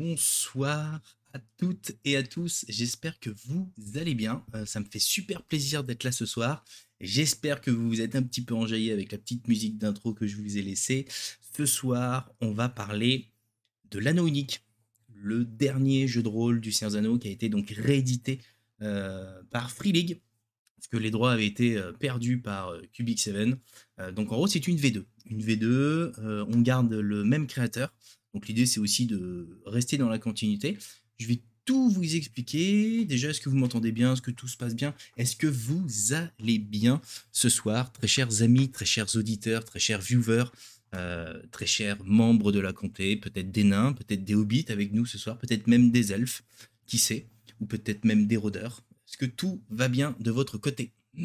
Bonsoir à toutes et à tous. J'espère que vous allez bien. Euh, ça me fait super plaisir d'être là ce soir. J'espère que vous vous êtes un petit peu enjaillé avec la petite musique d'intro que je vous ai laissée. Ce soir, on va parler de l'anneau unique, le dernier jeu de rôle du Seigneur Anneaux qui a été donc réédité euh, par Free League parce que les droits avaient été euh, perdus par Cubic 7. donc en gros, c'est une V2. Une V2, on garde le même créateur, donc l'idée, c'est aussi de rester dans la continuité. Je vais tout vous expliquer. Déjà, est-ce que vous m'entendez bien? Est-ce que tout se passe bien? Est-ce que vous allez bien ce soir, très chers amis, très chers auditeurs, très chers viewers, euh, très chers membres de la comté, peut-être des nains, peut-être des hobbits avec nous ce soir, peut-être même des elfes, qui sait, ou peut-être même des rôdeurs. Est-ce que tout va bien de votre côté?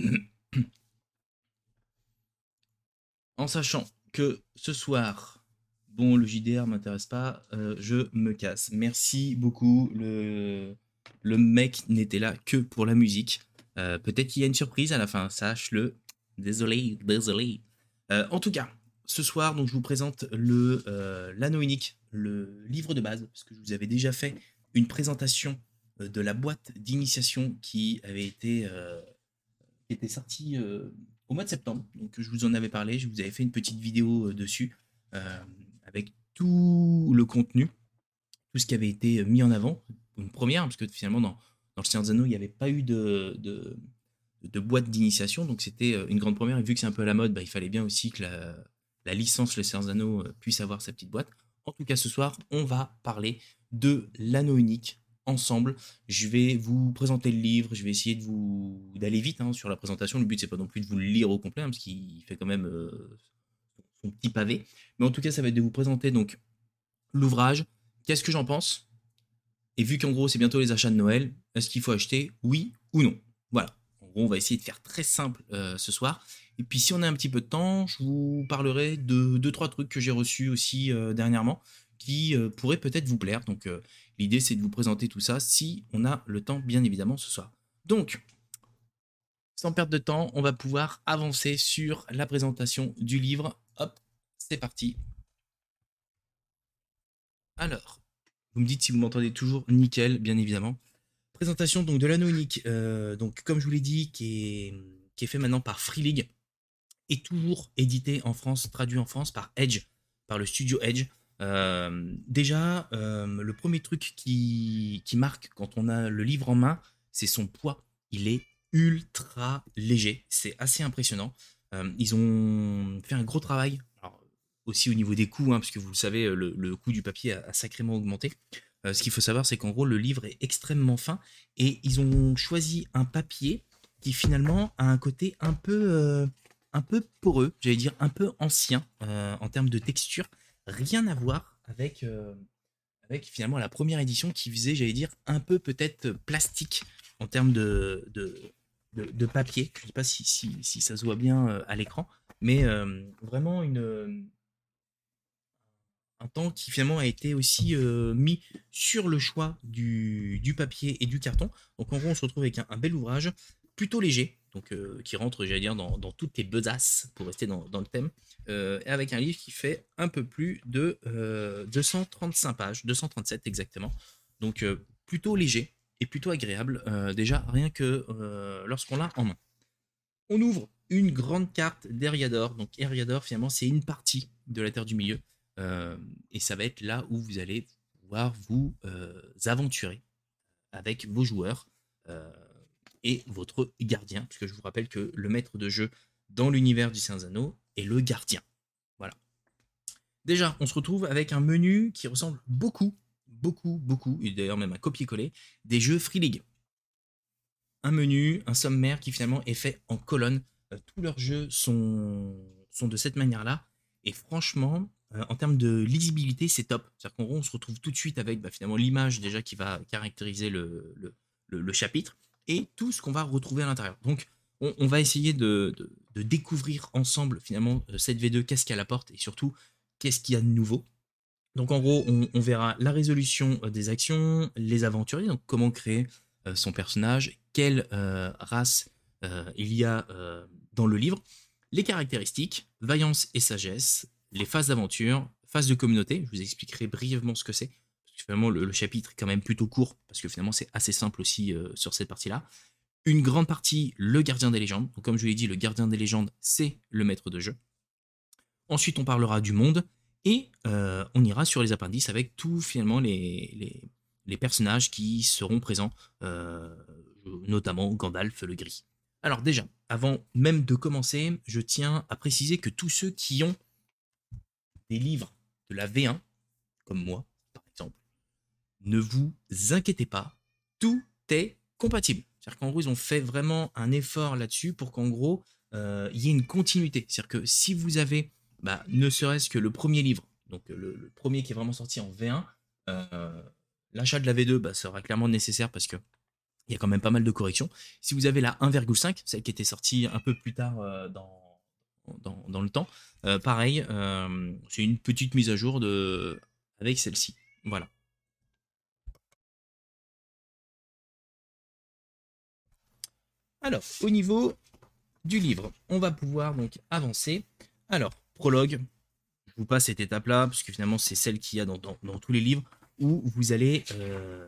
En sachant que ce soir, bon, le JDR m'intéresse pas, euh, je me casse. Merci beaucoup. Le, mec n'était là que pour la musique. Euh, peut-être qu'il y a une surprise à la fin, sache-le. Désolé, désolé. Euh, en tout cas, ce soir, donc, je vous présente le l'anneau unique, le livre de base, parce que je vous avais déjà fait une présentation de la boîte d'initiation qui avait été, sortie au mois de septembre. Donc, je vous en avais parlé, je vous avais fait une petite vidéo dessus avec tout le contenu, tout ce qui avait été mis en avant, une première, parce que finalement dans, le Seigneur il n'y avait pas eu de, de, boîte d'initiation, donc c'était euh, une grande première, et vu que c'est un peu à la mode, bah, il fallait bien aussi que la, licence Le Seigneur euh, puisse avoir sa petite boîte. En tout cas, ce soir, on va parler de l'anneau unique ensemble. Je vais vous présenter le livre, je vais essayer de vous d'aller vite hein, sur la présentation. Le but c'est pas non plus de vous le lire au complet, hein, parce qu'il fait quand même euh, petit pavé. Mais en tout cas, ça va être de vous présenter donc l'ouvrage. Qu'est-ce que j'en pense? Et vu qu'en gros, c'est bientôt les achats de Noël, est-ce qu'il faut acheter Oui ou non? Voilà. En gros, on va essayer de faire très simple euh, ce soir. Et puis, si on a un petit peu de temps, je vous parlerai de deux, trois trucs que j'ai reçus aussi euh, dernièrement qui euh, pourraient peut-être vous plaire. Donc, l'idée, c'est de vous présenter tout ça si on a le temps, bien évidemment, ce soir. Donc, sans perdre de temps, on va pouvoir avancer sur la présentation du livre. C'est parti. Alors, vous me dites si vous m'entendez toujours nickel, bien évidemment. Présentation donc de l'anneau unique, euh, donc comme je vous l'ai dit, qui est, qui fait maintenant par Free League, et toujours édité en France, traduit en France par Edge, par le studio Edge. Euh, déjà, euh, le premier truc qui, marque quand on a le livre en main, c'est son poids. Il est ultra léger. C'est assez impressionnant. Ils ont fait un gros travail, aussi au niveau des coûts, hein, parce que vous le savez, le, coût du papier a, sacrément augmenté. Euh, ce qu'il faut savoir, c'est qu'en gros, le livre est extrêmement fin et ils ont choisi un papier qui finalement a un côté un peu, euh, un peu poreux, j'allais dire un peu ancien en termes de texture. Rien à voir avec, avec finalement la première édition qui faisait, j'allais dire, un peu peut-être plastique en termes de, de, papier. Je ne sais pas si, si, ça se voit bien euh, à l'écran, mais euh, vraiment une, euh, un temps qui finalement a été aussi mis sur le choix du, papier et du carton. Donc en gros, on se retrouve avec un, bel ouvrage plutôt léger, donc qui rentre, j'allais dire, dans, toutes les besaces pour rester dans, le thème, et avec un livre qui fait un peu plus de 235 pages, 237 exactement. Donc plutôt léger, est plutôt agréable, euh, déjà rien que euh, lorsqu'on l'a en main. On ouvre une grande carte d'Eriador. Donc Eriador, finalement, c'est une partie de la Terre du Milieu. Euh, et ça va être là où vous allez pouvoir vous aventurer avec vos joueurs et votre gardien, puisque je vous rappelle que le maître de jeu dans l'univers du Saint-Anneau est le gardien. Voilà. Déjà, on se retrouve avec un menu qui ressemble beaucoup beaucoup, beaucoup, et d'ailleurs même un copier-coller, des jeux Free League. Un menu, un sommaire qui finalement est fait en colonne. Euh, tous leurs jeux sont, sont de cette manière-là. Et franchement, euh, en termes de lisibilité, c'est top. C'est-à-dire qu'en gros, on se retrouve tout de suite avec bah, finalement l'image déjà qui va caractériser le, chapitre et tout ce qu'on va retrouver à l'intérieur. Donc, on, va essayer de, découvrir ensemble finalement euh, cette V2, qu'est-ce qu'elle apporte et surtout qu'est-ce qu'il y a de nouveau. Donc en gros, on, verra la résolution euh, des actions, les aventuriers, donc comment créer euh, son personnage, quelle euh, race il y a dans le livre, les caractéristiques, vaillance et sagesse, les phases d'aventure, phases de communauté, je vous expliquerai brièvement ce que c'est, finalement le, chapitre est quand même plutôt court, parce que finalement c'est assez simple aussi sur cette partie-là. Une grande partie, le gardien des légendes. Donc comme je l'ai dit, le gardien des légendes, c'est le maître de jeu. Ensuite, on parlera du monde, et on ira sur les appendices avec tout finalement les, les, personnages qui seront présents, notamment Gandalf le Gris. Alors déjà, avant même de commencer, je tiens à préciser que tous ceux qui ont des livres de la V1, comme moi par exemple, ne vous inquiétez pas, tout est compatible. C'est-à-dire qu'en gros, ils ont fait vraiment un effort là-dessus pour qu'en gros, il y ait une continuité. C'est-à-dire que si vous avez bah, ne serait-ce que le premier livre, donc le, premier qui est vraiment sorti en V1, euh, l'achat de la V2 bah, sera clairement nécessaire parce que il y a quand même pas mal de corrections. Si vous avez la 1,5, celle qui était sortie un peu plus tard euh, dans, dans, le temps, euh, pareil, c'est une petite mise à jour de, avec celle-ci. Voilà. Alors, au niveau du livre, on va pouvoir donc avancer. Alors, prologue. Je vous passe cette étape-là, parce que finalement, c'est celle qu'il y a dans, tous les livres, où vous allez euh,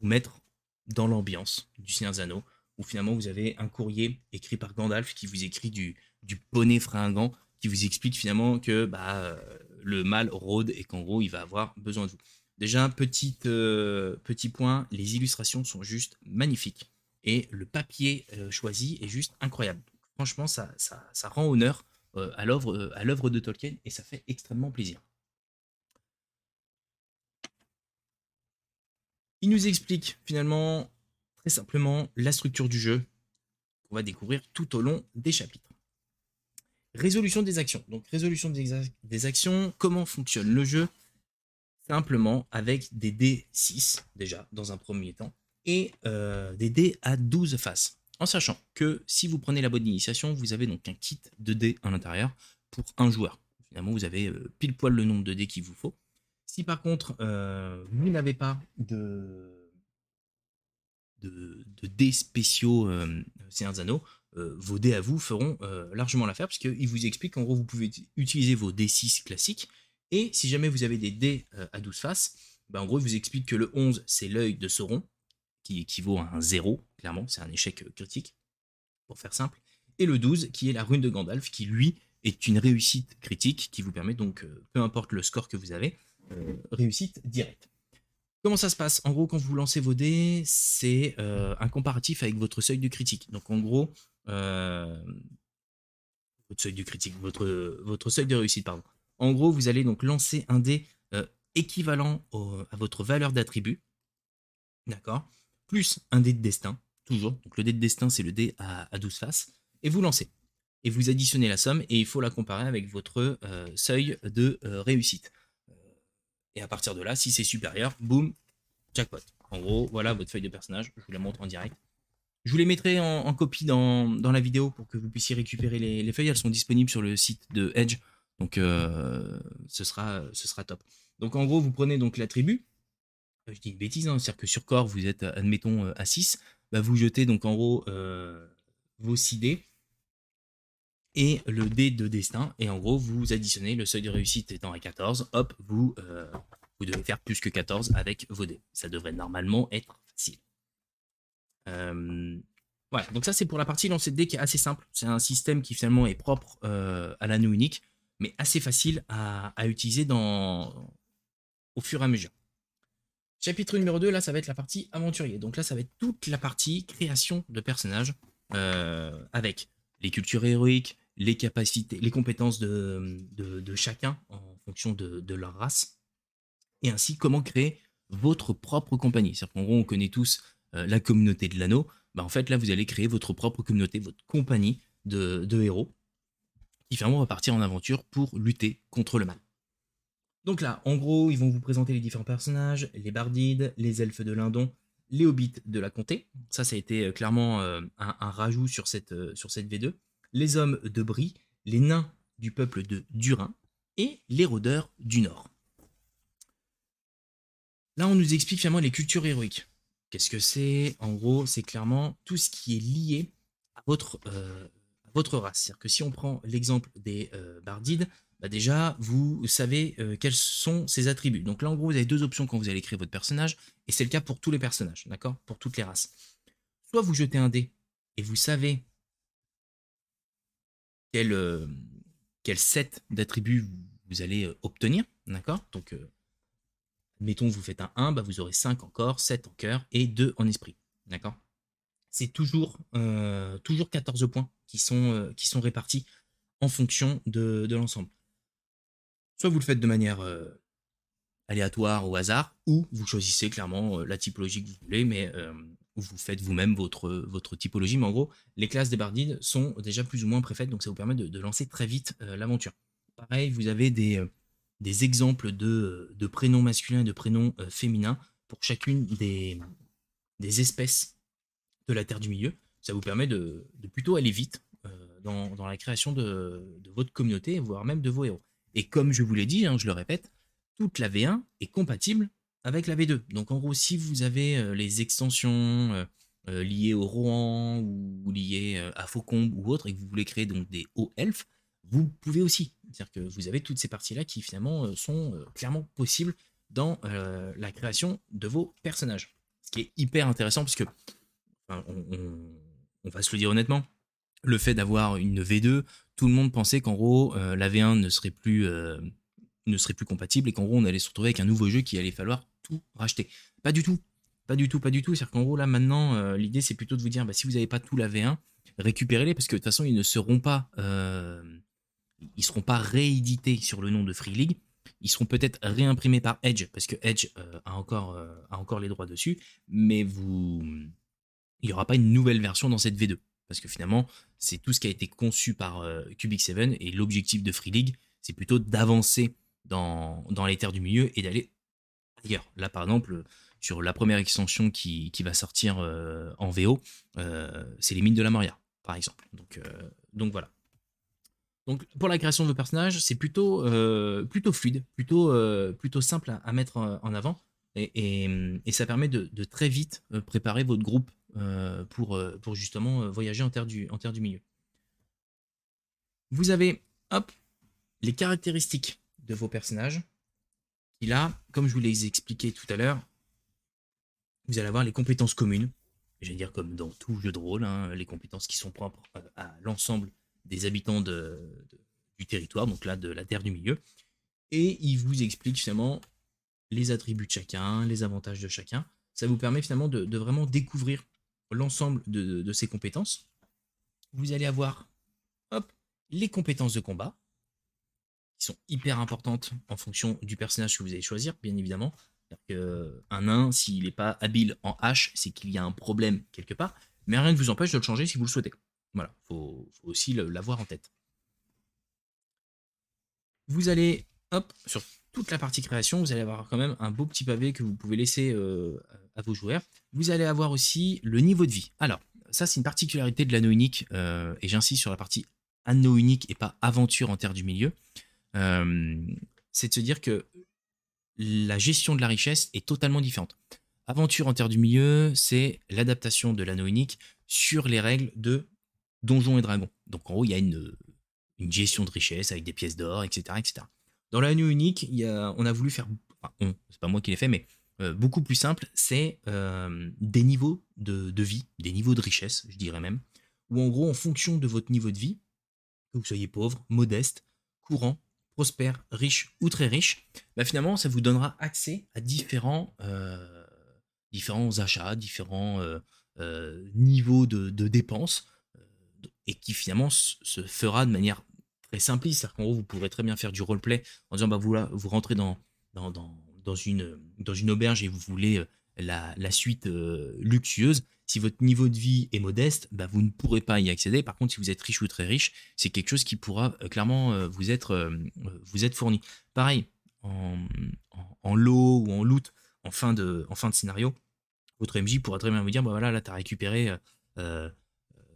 vous mettre dans l'ambiance du Seigneur Zano, où finalement vous avez un courrier écrit par Gandalf qui vous écrit du, du poney fringant, qui vous explique finalement que bah, le mal rôde et qu'en gros il va avoir besoin de vous. Déjà, petit, euh, petit point, les illustrations sont juste magnifiques. Et le papier euh, choisi est juste incroyable. franchement, ça, ça, rend honneur euh, euh, à l'œuvre de Tolkien et ça fait extrêmement plaisir. Il nous explique finalement très simplement la structure du jeu qu'on va découvrir tout au long des chapitres. Résolution des actions. Donc résolution des, actions, comment fonctionne le jeu? Simplement avec des dés 6 déjà dans un premier temps et euh, des dés à 12 faces en sachant que si vous prenez la bonne initiation, vous avez donc un kit de dés à l'intérieur pour un joueur. Finalement, vous avez euh, pile poil le nombre de dés qu'il vous faut. Si par contre, euh, vous n'avez pas de, de, dés spéciaux euh, Anneaux, euh, vos dés à vous feront largement l'affaire, puisqu'il vous explique qu'en gros, vous pouvez utiliser vos dés 6 classiques, et si jamais vous avez des dés à 12 faces, bah, en gros, il vous explique que le 11, c'est l'œil de Sauron, qui équivaut à un 0, clairement, c'est un échec euh, critique, pour faire simple, et le 12, qui est la rune de Gandalf, qui lui est une réussite critique, qui vous permet donc, euh, peu importe le score que vous avez, euh, réussite directe. Comment ça se passe? En gros, quand vous lancez vos dés, c'est un comparatif avec votre seuil de critique. Donc en gros, votre seuil de critique, votre, seuil de réussite, pardon. En gros, vous allez donc lancer un dé équivalent à votre valeur d'attribut. D'accord? Plus un dé de destin, toujours. Donc le dé de destin, c'est le dé à, 12 faces. Et vous lancez. Et vous additionnez la somme et il faut la comparer avec votre euh, seuil de euh, réussite. Euh, et à partir de là, si c'est supérieur, boum, jackpot. En gros, voilà votre feuille de personnage. Je vous la montre en direct. Je vous les mettrai en, copie dans, la vidéo pour que vous puissiez récupérer les, feuilles. Elles sont disponibles sur le site de Edge. Donc ce, sera, ce sera top. Donc en gros, vous prenez donc l'attribut, je dis une bêtise, hein, c'est-à-dire que sur corps, vous êtes, admettons, euh, à 6, bah, vous jetez donc en gros euh, vos 6 dés et le dé de destin, et en gros, vous additionnez le seuil de réussite étant à 14, hop, vous, euh, vous devez faire plus que 14 avec vos dés. Ça devrait normalement être facile. voilà, donc ça c'est pour la partie lancer de dés qui est assez simple. C'est un système qui finalement est propre à l'anneau unique, mais assez facile à, utiliser dans, au fur et à mesure. Chapitre numéro 2, là, ça va être la partie aventurier. Donc là, ça va être toute la partie création de personnages euh, avec les cultures héroïques, les capacités, les compétences de, chacun en fonction de, leur race, et ainsi comment créer votre propre compagnie. C'est-à-dire qu'en gros, on connaît tous euh, la communauté de l'anneau. Bah, en fait, là, vous allez créer votre propre communauté, votre compagnie de, héros, qui finalement va partir en aventure pour lutter contre le mal. Donc là, en gros, ils vont vous présenter les différents personnages, les bardides, les elfes de Lindon, les hobbits de la comté. Ça, ça a été euh, clairement euh, un, rajout sur cette V2. Les hommes de Brie, les nains du peuple de Durin et les rôdeurs du Nord. Là, on nous explique finalement les cultures héroïques. Qu'est-ce que c'est? En gros, c'est clairement tout ce qui est lié à votre, votre race. C'est-à-dire que si on prend l'exemple des bardides, bah déjà, vous savez quels sont ses attributs. Donc là, en gros, vous avez deux options quand vous allez créer votre personnage, et c'est le cas pour tous les personnages, d'accord? Pour toutes les races. Soit vous jetez un dé, et vous savez quel, quel set d'attributs vous allez obtenir, d'accord? Donc, mettons, vous faites un 1, bah vous aurez 5 en corps, 7 en cœur, et 2 en esprit, d'accord? C'est toujours, toujours 14 points qui sont, qui sont répartis en fonction de, l'ensemble. Soit vous le faites de manière aléatoire au hasard, ou vous choisissez clairement la typologie que vous voulez, mais vous faites vous-même votre, votre typologie. Mais en gros, les classes des bardides sont déjà plus ou moins préfaites, donc ça vous permet de, lancer très vite l'aventure. Pareil, vous avez des, des exemples de, de, prénoms masculins et de prénoms féminins pour chacune des, espèces de la Terre du Milieu. Ça vous permet de, plutôt aller vite euh, dans, la création de, votre communauté, voire même de vos héros. Et comme je vous l'ai dit, hein, je le répète, toute la V1 est compatible avec la V2. Donc en gros, si vous avez euh, les extensions euh, liées au Rohan ou liées à Faucombe ou autre, et que vous voulez créer donc des hauts elfes, vous pouvez aussi. C'est-à-dire que vous avez toutes ces parties-là qui finalement sont clairement possibles dans la création de vos personnages. Ce qui est hyper intéressant parce que on, va se le dire honnêtement, le fait d'avoir une V2, tout le monde pensait qu'en gros, euh, la V1 ne serait plus, euh, ne serait plus compatible et qu'en gros, on allait se retrouver avec un nouveau jeu qui allait falloir tout racheter. Pas du tout. Pas du tout, pas du tout. C'est-à-dire qu'en gros, là, maintenant, euh, l'idée, c'est plutôt de vous dire, bah, si vous n'avez pas tout la V1, récupérez-les parce que de toute façon, ils ne seront pas, ils seront pas réédités sur le nom de Free League. Ils seront peut-être réimprimés par Edge parce que Edge a, encore, a encore les droits dessus, mais vous, il n'y aura pas une nouvelle version dans cette V2. Parce que finalement, c'est tout ce qui a été conçu par euh, Cubic 7 et l'objectif de Free League, c'est plutôt d'avancer dans, dans les terres du milieu et d'aller ailleurs. Là, par exemple, sur la première extension qui, va sortir euh, en VO, euh, c'est les mines de la Moria, par exemple. Donc, donc voilà. Donc pour la création de vos personnages, c'est plutôt, plutôt fluide, plutôt, plutôt simple à, mettre en avant. Et, ça permet de très vite préparer votre groupe euh, pour, euh, pour justement euh, voyager en terre, du, en terre du milieu. Vous avez, hop, les caractéristiques de vos personnages. Et là, comme je vous l'ai expliqué tout à l'heure, vous allez avoir les compétences communes. Je vais dire comme dans tout jeu de rôle, hein, les compétences qui sont propres à l'ensemble des habitants du territoire, donc là de la terre du milieu. Et il vous explique finalement les attributs de chacun, les avantages de chacun. Ça vous permet finalement de, vraiment découvrir l'ensemble de, ces compétences, vous allez avoir les compétences de combat, sont hyper importantes en fonction du personnage que vous allez choisir, bien évidemment. un nain, s'il n'est pas habile en hache, c'est qu'il y a un problème quelque part, mais rien ne vous empêche de le changer si vous le souhaitez. Voilà, il faut, aussi l'avoir en tête. Vous allez, hop, sur toute la partie création, vous allez avoir quand même un beau petit pavé que vous pouvez laisser euh, à vos joueurs. Vous allez avoir aussi le niveau de vie. Alors, ça c'est une particularité de l'anneau unique, euh, et j'insiste sur la partie anneau unique et pas aventure en terre du milieu. C'est de se dire que la gestion de la richesse est totalement différente. Aventure en terre du milieu, c'est l'adaptation de l'anneau unique sur les règles de Donjons et Dragons. Donc en gros, il y a une, gestion de richesse avec des pièces d'or, etc., etc. Dans l'anneau unique, y on a voulu faire, pas moi qui l'ai fait, mais euh, beaucoup plus simple, c'est des niveaux de, vie, des niveaux de richesse, je dirais même, où en gros, en fonction de votre niveau de vie, que vous soyez pauvre, modeste, courant, prospère, riche ou très riche, bah finalement, ça vous donnera accès à différents, euh, achats, différents niveaux de, dépenses, et qui finalement se fera de manière très simpliste. C'est-à-dire qu'en gros, vous pourrez très bien faire du roleplay en disant bah, vous, rentrez dans, une, auberge et vous voulez euh, la, suite euh, luxueuse. Si votre niveau de vie est modeste, bah, vous ne pourrez pas y accéder. Par contre, si vous êtes riche ou très riche, c'est quelque chose qui pourra euh, clairement vous, être, vous être fourni. Pareil, en, lot ou en loot en fin de, en fin de scénario, votre MJ pourra très bien vous dire bah voilà, là, tu as récupéré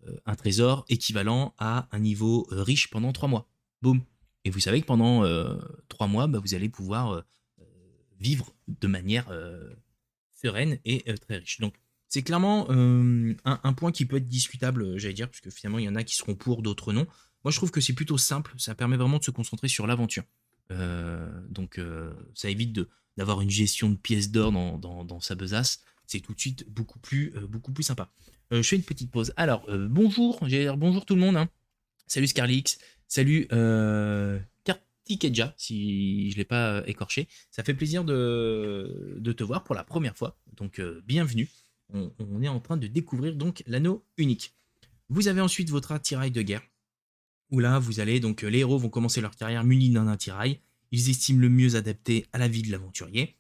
euh, un trésor équivalent à un niveau euh, riche pendant trois mois. Boum. Et vous savez que pendant euh, trois mois, bah, vous allez pouvoir vivre de manière sereine et très riche. Donc, c'est clairement un, point qui peut être discutable, j'allais dire, puisque finalement, il y en a qui seront pour, d'autres non. Moi, je trouve que c'est plutôt simple. Ça permet vraiment de se concentrer sur l'aventure. donc, ça évite d'avoir une gestion de pièces d'or dans, sa besace. C'est tout de suite beaucoup plus, beaucoup sympa. je fais une petite pause. Alors, bonjour, bonjour tout le monde. Hein. Salut Scarlix, salut euh, Kartikeja, si je ne l'ai pas écorché. Ça fait plaisir de, te voir pour la première fois. Donc, bienvenue. On, est en train de découvrir donc l'anneau unique. Vous avez ensuite votre attirail de guerre où là, vous allez, donc les héros vont commencer leur carrière munis d'un attirail. Ils estiment le mieux adapté à la vie de l'aventurier.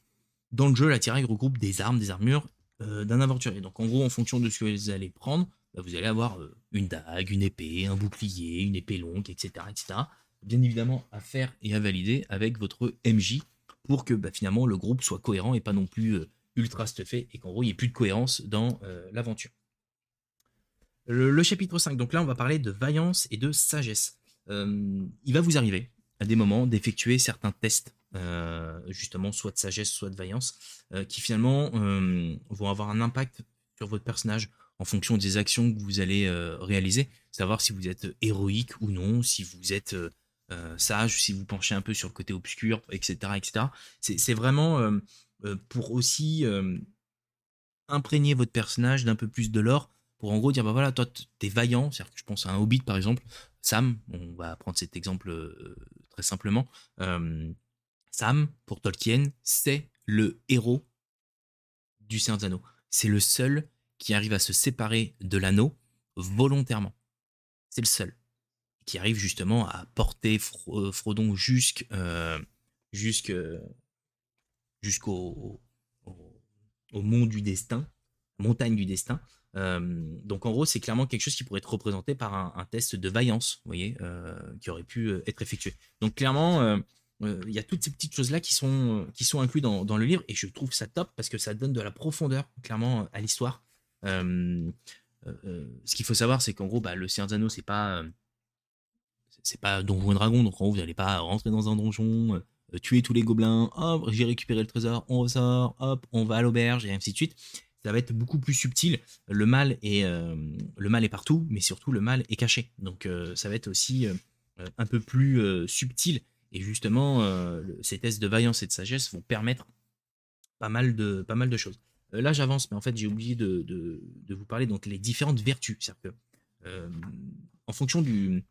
Dans le jeu, l'attirail regroupe des armes, des armures euh, d'un aventurier. Donc en gros, en fonction de ce que vous allez prendre, bah, vous allez avoir euh, une dague, une épée, un bouclier, une épée longue, etc., etc. Bien évidemment, à faire et à valider avec votre MJ pour que bah, finalement le groupe soit cohérent et pas non plus euh, ultra stuffé et qu'en gros il n'y ait plus de cohérence dans l'aventure. Le, chapitre 5, donc là on va parler de vaillance et de sagesse. Euh, il va vous arriver à des moments d'effectuer certains tests, euh, justement soit de sagesse, soit de vaillance, euh, qui finalement vont avoir un impact sur votre personnage en fonction des actions que vous allez réaliser, savoir si vous êtes héroïque ou non, si vous êtes sage, si vous penchez un peu sur le côté obscur, etc. etc. C'est vraiment pour aussi imprégner votre personnage d'un peu plus de l'or pour en gros dire bah voilà toi t'es vaillant. C'est-à-dire que je pense à un hobbit par exemple Sam on va prendre cet exemple euh, très simplement euh, Sam pour Tolkien c'est le héros du Seigneur des Anneaux. C'est le seul qui arrive à se séparer de l'anneau volontairement. C'est le seul qui arrive justement à porter euh, Frodon jusqu'au jusqu'au au, mont du destin montagne du destin euh, donc en gros, c'est clairement quelque chose qui pourrait être représenté par un, test de vaillance, vous voyez, euh, qui aurait pu euh, être effectué. Donc clairement, il y a toutes ces petites choses-là qui sont, qui sont incluses dans, le livre, et je trouve ça top parce que ça donne de la profondeur, clairement, à l'histoire. ce qu'il faut savoir, c'est qu'en gros, bah, le Seigneur des c'est pas c'est pas Donjon et Dragon, donc en gros, vous n'allez pas rentrer dans un donjon, tuer tous les gobelins, hop, j'ai récupéré le trésor, on ressort, hop, on va à l'auberge, et ainsi de suite ça va être beaucoup plus subtil. Le mal est, euh, le mal est partout, mais surtout le mal est caché. Donc euh, ça va être aussi euh, un peu plus subtil. Et justement, ces tests de vaillance et de sagesse vont permettre pas mal de, pas mal de choses. là, j'avance, mais en fait, j'ai oublié de, de, vous parler donc les différentes vertus. C'est-à-dire que, en fonction du,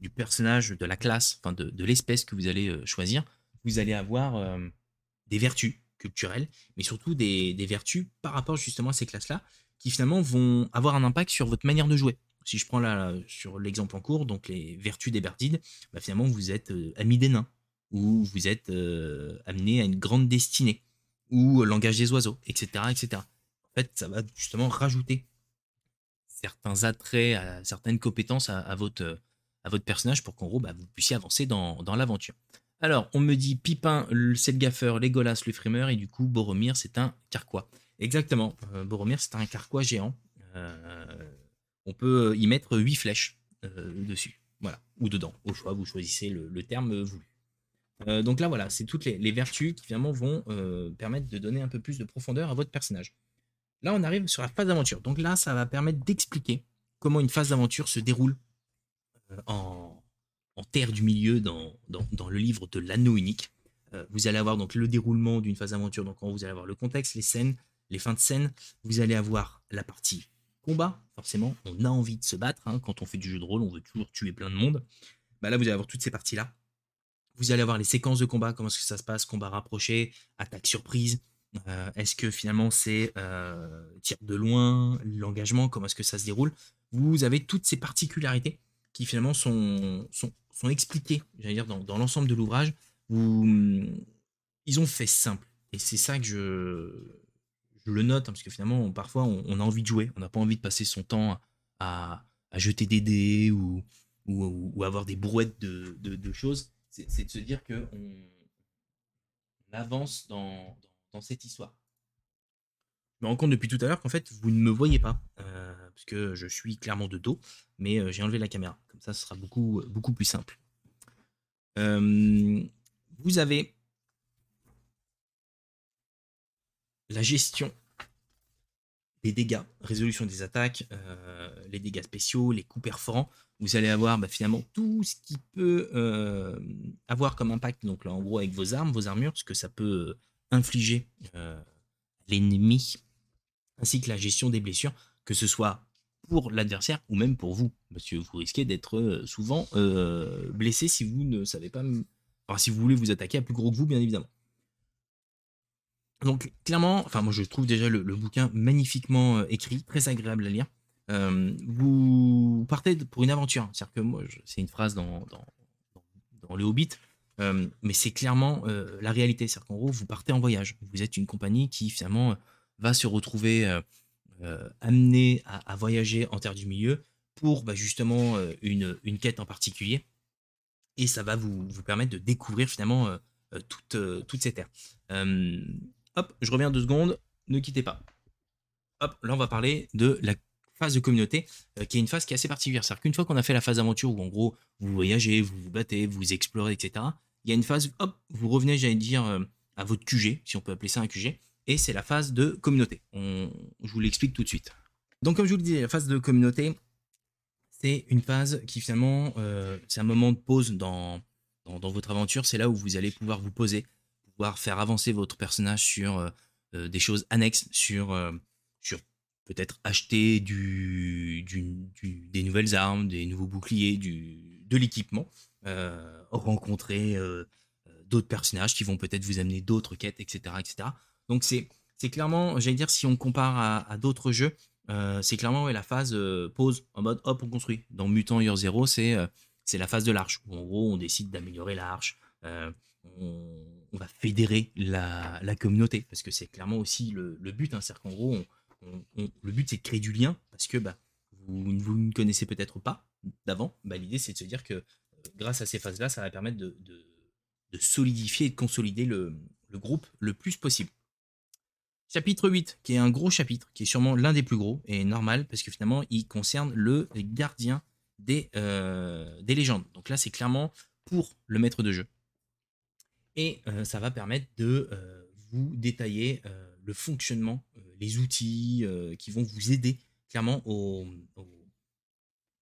du, personnage, de la classe, enfin de, de l'espèce que vous allez choisir, vous allez avoir des vertus culturelles, mais surtout des, vertus par rapport justement à ces classes-là, qui finalement vont avoir un impact sur votre manière de jouer. Si je prends là sur l'exemple en cours, donc les vertus des Bertides, bah finalement vous êtes euh, ami des nains, ou vous êtes euh, amené à une grande destinée, ou langage des oiseaux, etc., etc. En fait, ça va justement rajouter certains attraits, certaines compétences à, votre, à votre personnage pour qu'en gros bah, vous puissiez avancer dans l'aventure. Alors, on me dit Pipin, c'est le gaffeur, Legolas, le frimeur, et du coup, Boromir, c'est un carquois. Exactement, euh, Boromir, c'est un carquois géant. Euh, on peut y mettre 8 flèches euh, dessus, voilà, ou dedans, au choix, vous choisissez le, terme voulu. donc là, voilà, c'est toutes les, vertus qui finalement vont permettre de donner un peu plus de profondeur à votre personnage. Là, on arrive sur la phase d'aventure. Donc là, ça va permettre d'expliquer comment une phase d'aventure se déroule en, en terre du milieu dans, dans, le livre de l'anneau unique. Euh, vous allez avoir donc le déroulement d'une phase d'aventure, donc vous allez avoir le contexte, les scènes, les fins de scène, vous allez avoir la partie combat, forcément, on a envie de se battre, hein. quand on fait du jeu de rôle, on veut toujours tuer plein de monde. Bah là, vous allez avoir toutes ces parties-là. Vous allez avoir les séquences de combat, comment est-ce que ça se passe, combat rapproché, attaque surprise, euh, est-ce que finalement c'est euh, tir de loin, l'engagement, comment est-ce que ça se déroule. Vous avez toutes ces particularités qui finalement sont, sont, sont expliqués, j'allais dire, dans, l'ensemble de l'ouvrage, où ils ont fait simple. Et c'est ça que je, je le note, hein, parce que finalement, parfois, on, a envie de jouer, on n'a pas envie de passer son temps à, à jeter des dés ou, ou, ou, avoir des brouettes de, de, choses. C'est de se dire qu'on on avance dans, dans, cette histoire. Je me rends compte depuis tout à l'heure qu'en fait, vous ne me voyez pas, euh, parce que je suis clairement de dos, mais euh, j'ai enlevé la caméra. Comme ça, ce sera beaucoup, beaucoup plus simple. Euh, vous avez la gestion les dégâts, résolution des attaques, les dégâts spéciaux, les coups perforants. Vous allez avoir bah, finalement tout ce qui peut avoir comme impact, donc là en gros avec vos armes, vos armures, ce que ça peut infliger l'ennemi, ainsi que la gestion des blessures, que ce soit pour l'adversaire ou même pour vous, parce que vous risquez d'être souvent blessé si vous ne savez pas, enfin si vous voulez vous attaquer à plus gros que vous, bien évidemment. Donc clairement, enfin moi je trouve déjà le, bouquin magnifiquement écrit, très agréable à lire. vous partez pour une aventure, c'est-à-dire que moi c'est une phrase dans, dans, dans, le Hobbit, mais c'est clairement la réalité, c'est-à-dire qu'en gros vous partez en voyage, vous êtes une compagnie qui finalement va se retrouver amenée à, voyager en terre du milieu pour bah, justement une, une, quête en particulier, et ça va vous, vous permettre de découvrir finalement toute, toute ces terres. Hop, je reviens deux secondes, ne quittez pas. Hop, là on va parler de la phase de communauté, euh, qui est une phase qui est assez particulière. C'est-à-dire qu'une fois qu'on a fait la phase aventure, où en gros vous voyagez, vous vous battez, vous explorez, etc., il y a une phase, hop, vous revenez, j'allais dire, euh, à votre QG, si on peut appeler ça un QG, et c'est la phase de communauté. je vous l'explique tout de suite. Donc comme je vous le disais, la phase de communauté, c'est une phase qui finalement, euh, c'est un moment de pause dans, dans votre aventure, c'est là où vous allez pouvoir vous poser, faire avancer votre personnage sur euh, euh, des choses annexes, sur, sur peut-être acheter des nouvelles armes, des nouveaux boucliers, du, de l'équipement, rencontrer d'autres personnages qui vont peut-être vous amener d'autres quêtes, etc. etc. Donc c'est, c'est clairement, j'allais dire, si on compare à, d'autres jeux, c'est clairement la phase pause en mode hop on construit. Dans Mutant Year Zero, c'est c'est la phase de l'arche. en gros on décide d'améliorer l'arche, on, va fédérer la, communauté, parce que c'est clairement aussi le, but. Hein, C'est-à-dire qu'en gros, le but c'est de créer du lien, parce que bah, vous, vous ne connaissez peut-être pas d'avant. Bah, L'idée c'est de se dire que euh, grâce à ces phases-là, ça va permettre de, solidifier et de consolider le, groupe le plus possible. Chapitre 8, qui est un gros chapitre, qui est sûrement l'un des plus gros, et normal, parce que finalement, il concerne le gardien des, euh, des légendes. Donc là, c'est clairement pour le maître de jeu et ça va permettre de vous détailler le fonctionnement, les outils qui vont vous aider clairement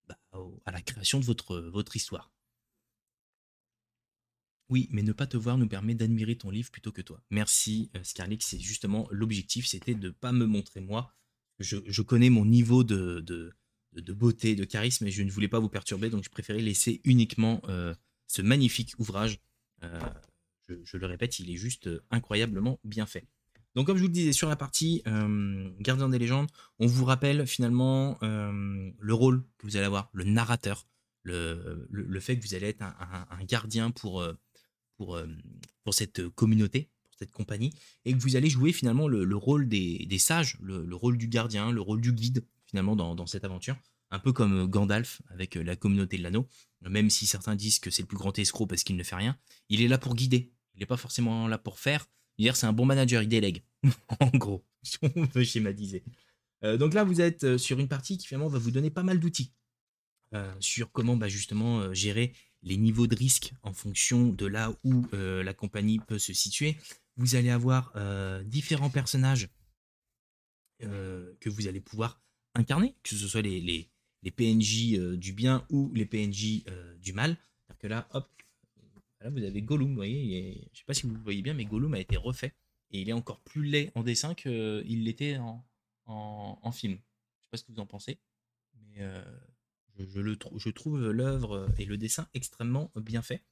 bah, à la création de votre, votre histoire. Oui, mais ne pas te voir nous permet d'admirer ton livre plutôt que toi. Merci Scarlett, c'est justement l'objectif, c'était de ne pas me montrer moi. Je, connais mon niveau de, beauté, de charisme, et je ne voulais pas vous perturber, donc je préférais laisser uniquement ce magnifique ouvrage je, le répète, il est juste euh, incroyablement bien fait. Donc comme je vous le disais sur la partie euh, Gardien des légendes, on vous rappelle finalement euh, le rôle que vous allez avoir, le narrateur, le, fait que vous allez être un, gardien pour, pour, pour cette communauté, pour cette compagnie, et que vous allez jouer finalement le, rôle des, sages, le, rôle du gardien, le rôle du guide finalement dans, dans cette aventure, un peu comme Gandalf avec la communauté de l'anneau, même si certains disent que c'est le plus grand escroc parce qu'il ne fait rien, il est là pour guider, il n'est pas forcément là pour faire. Hier, c'est un bon manager, il délègue. en gros, si on veut schématiser. Euh, donc là, vous êtes euh, sur une partie qui finalement va vous donner pas mal d'outils euh, sur comment bah, justement gérer les niveaux de risque en fonction de là où la compagnie peut se situer. Vous allez avoir différents personnages que vous allez pouvoir incarner, que ce soit les, PNJ du bien ou les PNJ du mal. Que là, vous avez Gollum, vous voyez, je sais pas si vous voyez bien, mais Gollum a été refait. Et il est encore plus laid en dessin qu'il l'était en, film. Je sais pas ce que vous en pensez, mais euh, je, trouve l'œuvre et le dessin extrêmement bien fait.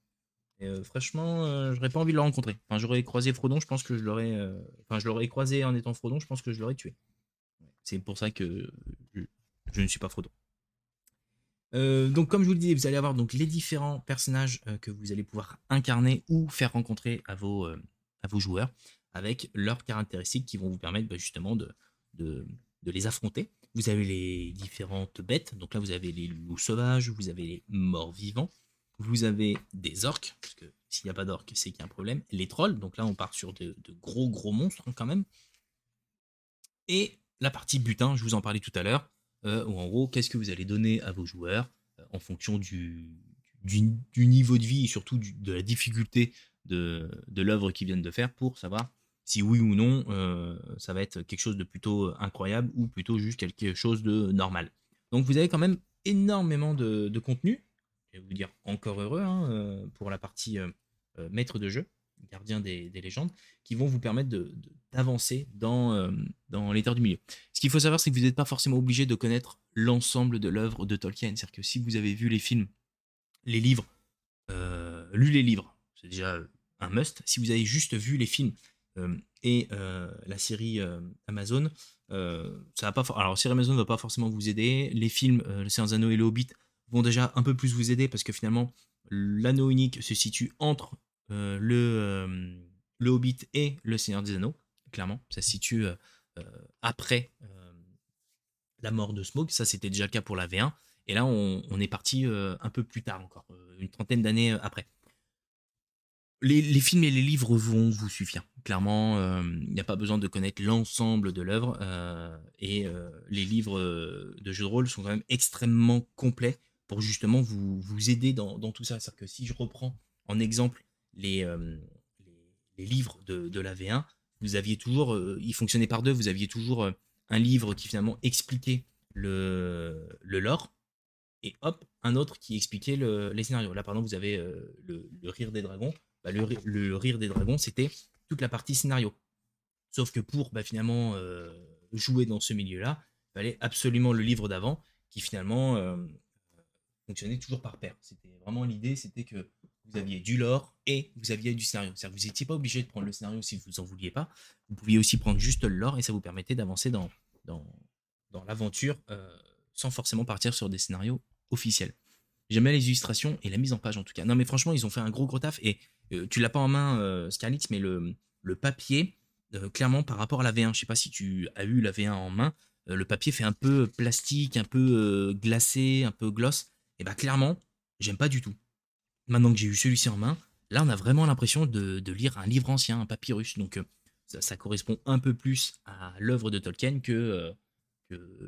Euh, franchement, euh, j'aurais pas envie de le rencontrer. Enfin, j'aurais croisé Frodon, je pense que je l'aurais. enfin, je l'aurais croisé en étant Frodon, je pense que je l'aurais tué. C'est pour ça que je ne suis pas Frodon. Euh, donc, comme je vous le disais, vous allez avoir donc les différents personnages euh, que vous allez pouvoir incarner ou faire rencontrer à vos, euh, joueurs avec leurs caractéristiques qui vont vous permettre bah, justement de, les affronter. Vous avez les différentes bêtes. Donc là, vous avez les loups sauvages, vous avez les morts vivants, vous avez des orques, parce que s'il n'y a pas d'orques, c'est qu'il y a un problème. Les trolls, donc là, on part sur de, gros gros monstres hein, quand même. Et la partie butin, je vous en parlais tout à l'heure euh, ou en gros, qu'est-ce que vous allez donner à vos joueurs euh, en fonction du, niveau de vie et surtout de la difficulté de l'œuvre qu'ils viennent de faire pour savoir si oui ou non ça va être quelque chose de plutôt incroyable ou plutôt juste quelque chose de normal. Donc vous avez quand même énormément de, contenu. Je vais vous dire encore heureux hein, pour la partie maître de jeu, gardien des, légendes, qui vont vous permettre d'avancer dans, les du milieu. Ce qu'il faut savoir, c'est que vous n'êtes pas forcément obligé de connaître l'ensemble de l'œuvre de Tolkien. C'est-à-dire que si vous avez vu les films, les livres, lu les livres, c'est déjà un must. Si vous avez juste vu les films et la série Amazon, ça va pas. Alors, série Amazon va pas forcément vous aider. Les films, Le Seigneur des Anneaux et Le Hobbit vont déjà un peu plus vous aider parce que finalement, l'anneau unique se situe entre le, Hobbit et le Seigneur des Anneaux. Clairement, ça se situe après la mort de Smaug. Ça, c'était déjà le cas pour la V1. Et là, on est parti un peu plus tard encore, une trentaine d'années après les, films et les livres vont vous suffire. Clairement, il euh, n'y a pas besoin de connaître l'ensemble de l'œuvre. Euh, et euh, les livres de jeux de rôle sont quand même extrêmement complets pour justement vous, aider dans, tout ça. C'est-à-dire que si je reprends en exemple les, livres de, la V1, vous aviez toujours, ils fonctionnaient par deux, vous aviez toujours un livre qui finalement expliquait le, le lore, et hop, un autre qui expliquait les scénarios. Là, pardon, vous avez le, Rire des Dragons, bah, le, rire des dragons, c'était toute la partie scénario. Sauf que pour bah, finalement euh, jouer dans ce milieu-là, il fallait absolument le livre d'avant, qui finalement euh, fonctionnait toujours par paire. C'était vraiment l'idée, c'était que vous aviez du lore et vous aviez du scénario. C'est-à-dire que vous n'étiez pas obligé de prendre le scénario si vous en vouliez pas. Vous pouviez aussi prendre juste le lore et ça vous permettait d'avancer dans, l'aventure euh, sans forcément partir sur des scénarios officiels. J'aime bien les illustrations et la mise en page en tout cas. Non mais franchement, ils ont fait un gros gros taf et tu l'as pas en main, euh, Scarlett, mais le, le papier, euh, clairement par rapport à la V1, je sais pas si tu as eu la V1 en main, le papier fait un peu plastique, un peu glacé, un peu gloss. Et bah clairement, j'aime pas du tout. Maintenant que j'ai eu celui-ci en main, là on a vraiment l'impression de, lire un livre ancien, un papyrus. Donc ça, correspond un peu plus à l'œuvre de Tolkien que,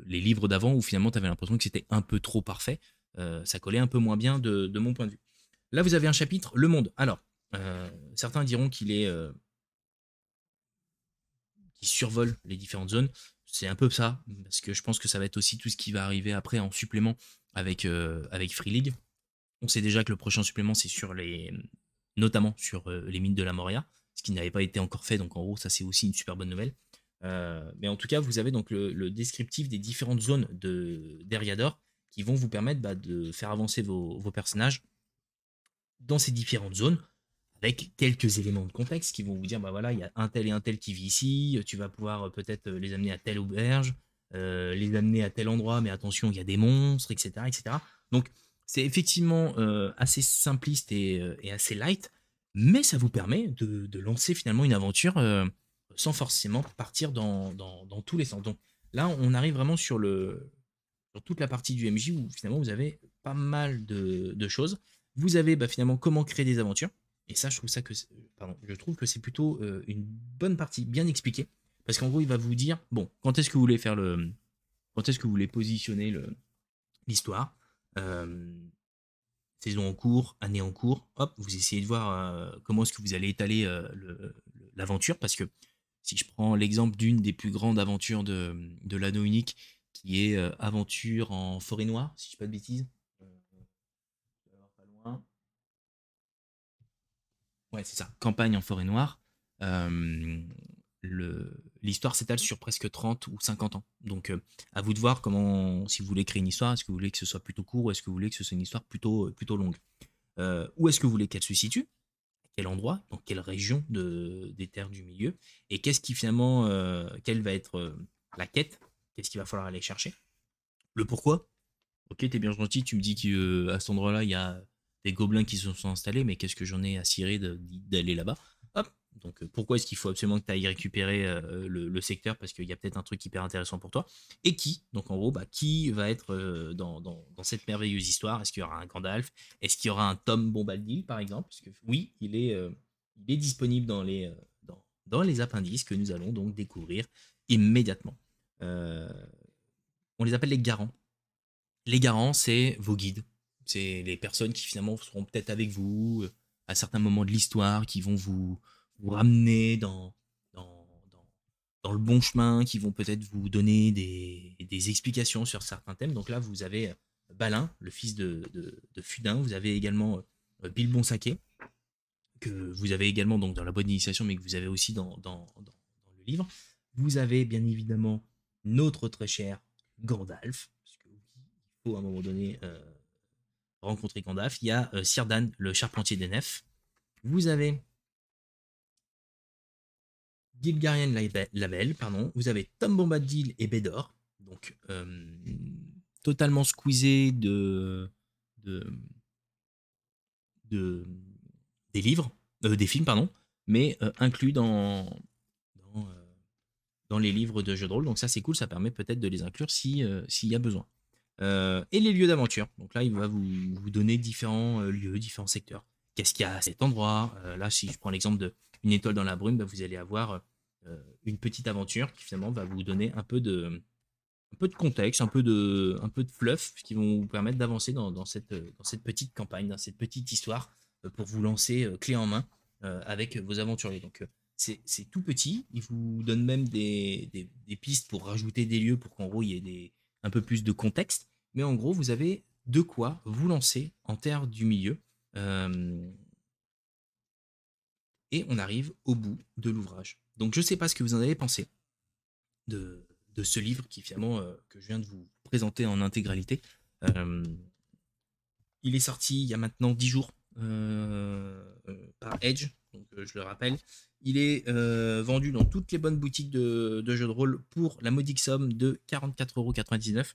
les livres d'avant où finalement tu avais l'impression que c'était un peu trop parfait. ça collait un peu moins bien de, de, mon point de vue. Là vous avez un chapitre, le monde. Alors, euh, certains diront qu'il est euh, qui survole les différentes zones. C'est un peu ça, parce que je pense que ça va être aussi tout ce qui va arriver après en supplément avec, euh, avec Free League. On sait déjà que le prochain supplément, c'est sur les. notamment sur les mines de la Moria, ce qui n'avait pas été encore fait, donc en gros, ça c'est aussi une super bonne nouvelle. mais en tout cas, vous avez donc le, descriptif des différentes zones de d'Eriador qui vont vous permettre bah, de faire avancer vos, vos personnages dans ces différentes zones avec quelques éléments de contexte qui vont vous dire bah voilà, il y a un tel et un tel qui vit ici, tu vas pouvoir euh, peut-être euh, les amener à telle auberge, euh, les amener à tel endroit, mais attention, il y a des monstres, etc. etc. Donc c'est effectivement assez simpliste et, assez light, mais ça vous permet de, lancer finalement une aventure sans forcément partir dans, tous les sens. Donc là, on arrive vraiment sur, le, sur toute la partie du MJ où finalement vous avez pas mal de, de choses. Vous avez bah, finalement comment créer des aventures. Et ça, je trouve ça que, pardon, je trouve que c'est plutôt euh, une bonne partie, bien expliquée, parce qu'en gros, il va vous dire, bon, quand est-ce que vous voulez faire le, quand est-ce que vous voulez positionner le, l'histoire, euh, saison en cours, année en cours, hop, vous essayez de voir euh, comment est-ce que vous allez étaler l'aventure, parce que si je prends l'exemple d'une des plus grandes aventures de, de l'anneau unique, qui est aventure en forêt noire, si je ne dis pas de bêtises, Ouais, c'est ça. Campagne en forêt noire. L'histoire s'étale sur presque 30 ou 50 ans. Donc, à vous de voir comment, si vous voulez créer une histoire, est-ce que vous voulez que ce soit plutôt court ou est-ce que vous voulez que ce soit une histoire plutôt, plutôt longue? Où est-ce que vous voulez qu'elle se situe? Quel endroit? Dans quelle région de, des terres du milieu? Et qu'est-ce qui finalement, quelle va être la quête? Qu'est-ce qu'il va falloir aller chercher? Le pourquoi? Ok, t'es bien gentil, tu me dis qu'à cet endroit-là, il y a des gobelins qui se sont installés, mais qu'est-ce que j'en ai à cirer d'aller là-bas? Hop. Donc euh, pourquoi est-ce qu'il faut absolument que tu ailles récupérer euh, le, secteur? Parce qu'il y a peut-être un truc hyper intéressant pour toi. Et qui? Donc en gros, bah, qui va être euh, dans, cette merveilleuse histoire? Est-ce qu'il y aura un Gandalf? Est-ce qu'il y aura un Tom Bombadil par exemple? Oui, il est, disponible dans, les appendices que nous allons donc découvrir immédiatement. on les appelle les garants. Les garants, c'est vos guides, c'est les personnes qui finalement seront peut-être avec vous euh, à certains moments de l'histoire, qui vont vous, ramener dans, dans, dans le bon chemin, qui vont peut-être vous donner des, des, explications sur certains thèmes. Donc là, vous avez Balin, le fils de, de, Fudin. Vous avez également Bill Bonsaké, que vous avez également donc dans la bonne initiation, mais que vous avez aussi dans, dans, le livre. Vous avez bien évidemment notre très cher Gandalf, parce que oui, il faut à un moment donné rencontrer Gandalf. Il y a Sirdan, le charpentier des nefs. Vous avez Gilgarian Label, pardon. Vous avez Tom Bombadil et Bédor. Donc, totalement squeezé de, de, de, des livres, euh, des films, pardon, mais euh, inclus dans, dans, euh, les livres de jeux de rôle. Donc, ça, c'est cool. Ça permet peut-être de les inclure s'il y a besoin. Et les lieux d'aventure. Donc là, il va vous, donner différents lieux, différents secteurs. Qu'est-ce qu'il y a à cet endroit? Là, si je prends l'exemple de une étoile dans la brume, bah, vous allez avoir euh, une petite aventure qui finalement va vous donner un peu de, contexte, un peu de, fluff qui vont vous permettre d'avancer dans, cette, petite campagne, dans cette petite histoire euh, pour vous lancer euh, clé en main avec vos aventuriers. Donc c'est tout petit, il vous donne même des, des, pistes pour rajouter des lieux pour qu'en gros il y ait des, un peu plus de contexte. Mais en gros, vous avez de quoi vous lancer en terre du milieu. et on arrive au bout de l'ouvrage. Donc je ne sais pas ce que vous en avez pensé de, ce livre qui finalement euh, que je viens de vous présenter en intégralité. Euh, il est sorti il y a maintenant 10 jours euh, par Edge, donc je le rappelle. Il est vendu dans toutes les bonnes boutiques de, jeux de rôle pour la modique somme de 44,99€.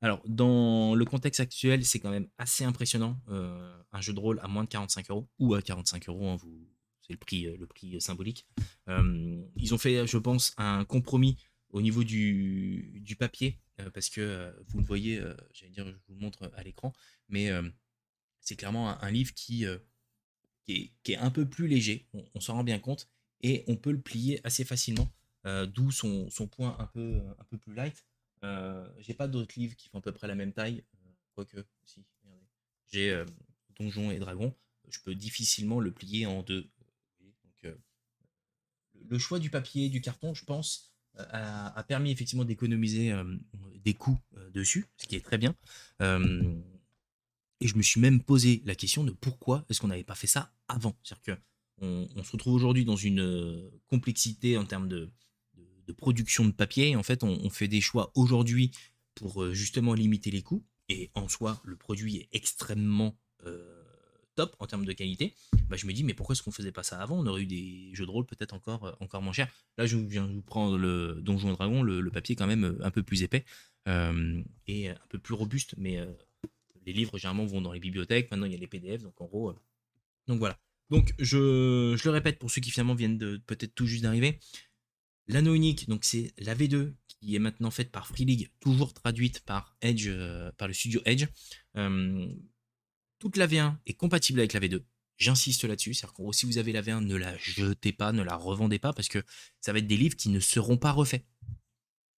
Alors, dans le contexte actuel, c'est quand même assez impressionnant. un jeu de rôle à moins de 45 euros ou à 45 euros, hein, c'est le prix, euh, euh, symbolique. Euh, ils ont fait, je pense, un compromis au niveau du, papier, parce que vous le voyez, j'allais dire, je vous le montre à l'écran, mais c'est clairement un, livre qui, qui, est, un peu plus léger, on, s'en rend bien compte, et on peut le plier assez facilement, d'où son, point un peu, plus light. j'ai pas d'autres livres qui font à peu près la même taille, quoique, si. J'ai Donjons et Dragons, je peux difficilement le plier en deux le choix du papier, du carton, je pense, euh, a, permis effectivement d'économiser euh, des coûts euh, dessus, ce qui est très bien. Et je me suis même posé la question de pourquoi est-ce qu'on n'avait pas fait ça avant. C'est-à-dire qu'on on se retrouve aujourd'hui dans une complexité en termes de, production de papier. En fait, on, fait des choix aujourd'hui pour justement limiter les coûts. Et en soi, le produit est extrêmement top en termes de qualité, bah, je me dis mais pourquoi est-ce qu'on faisait pas ça avant? On aurait eu des jeux de rôle peut-être encore, euh, encore moins chers. Là, je viens de vous prendre le Donjon Dragon, le, papier quand même euh, un peu plus épais euh, et un peu plus robuste, mais les livres généralement vont dans les bibliothèques. Maintenant, il y a les PDF, donc en gros, donc voilà. Donc je, je, le répète pour ceux qui finalement viennent de peut-être tout juste d'arriver. L'anneau unique, donc c'est la V2 qui est maintenant faite par Free League, toujours traduite par Edge, par le studio Edge toute la V1 est compatible avec la V2. J'insiste là-dessus, c'est-à-dire qu'en gros, si vous avez la V1, ne la jetez pas, ne la revendez pas, parce que ça va être des livres qui ne seront pas refaits.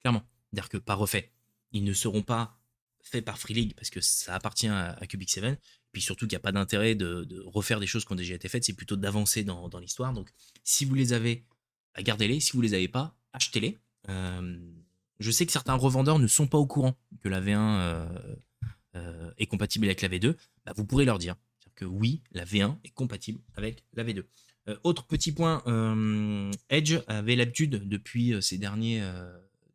Clairement. C'est-à-dire que pas refaits. Ils ne seront pas faits par Free League, parce que ça appartient à, Cubic 7. Puis surtout qu'il n'y a pas d'intérêt de, refaire des choses qui ont déjà été faites, c'est plutôt d'avancer dans, l'histoire. Donc si vous les avez, bah, gardez-les. Si vous les avez pas, achetez-les. Euh, je sais que certains revendeurs ne sont pas au courant que la V1 euh, est compatible avec la V2, bah, vous pourrez leur dire que oui, la V1 est compatible avec la V2. Euh, autre petit point, euh, Edge avait l'habitude depuis ces derniers,